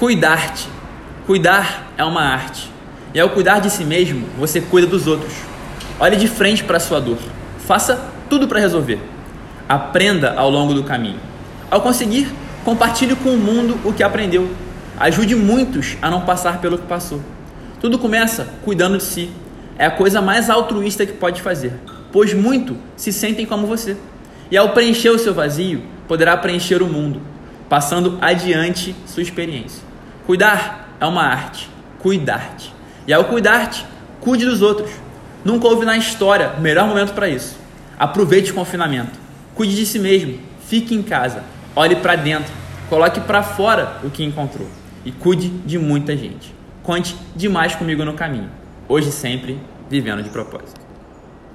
Cuidar-te. Cuidar é uma arte. E ao cuidar de si mesmo, você cuida dos outros. Olhe de frente para a sua dor. Faça tudo para resolver. Aprenda ao longo do caminho. Ao conseguir, compartilhe com o mundo o que aprendeu. Ajude muitos a não passar pelo que passou. Tudo começa cuidando de si. É a coisa mais altruísta que pode fazer, pois muito se sentem como você. E ao preencher o seu vazio, poderá preencher o mundo, passando adiante sua experiência. Cuidar é uma arte. Cuidar-te. E ao cuidar-te, cuide dos outros. Nunca houve na história melhor momento para isso. Aproveite o confinamento. Cuide de si mesmo. Fique em casa. Olhe para dentro. Coloque para fora o que encontrou. E cuide de muita gente. Conte demais comigo no caminho. Hoje sempre, vivendo de propósito.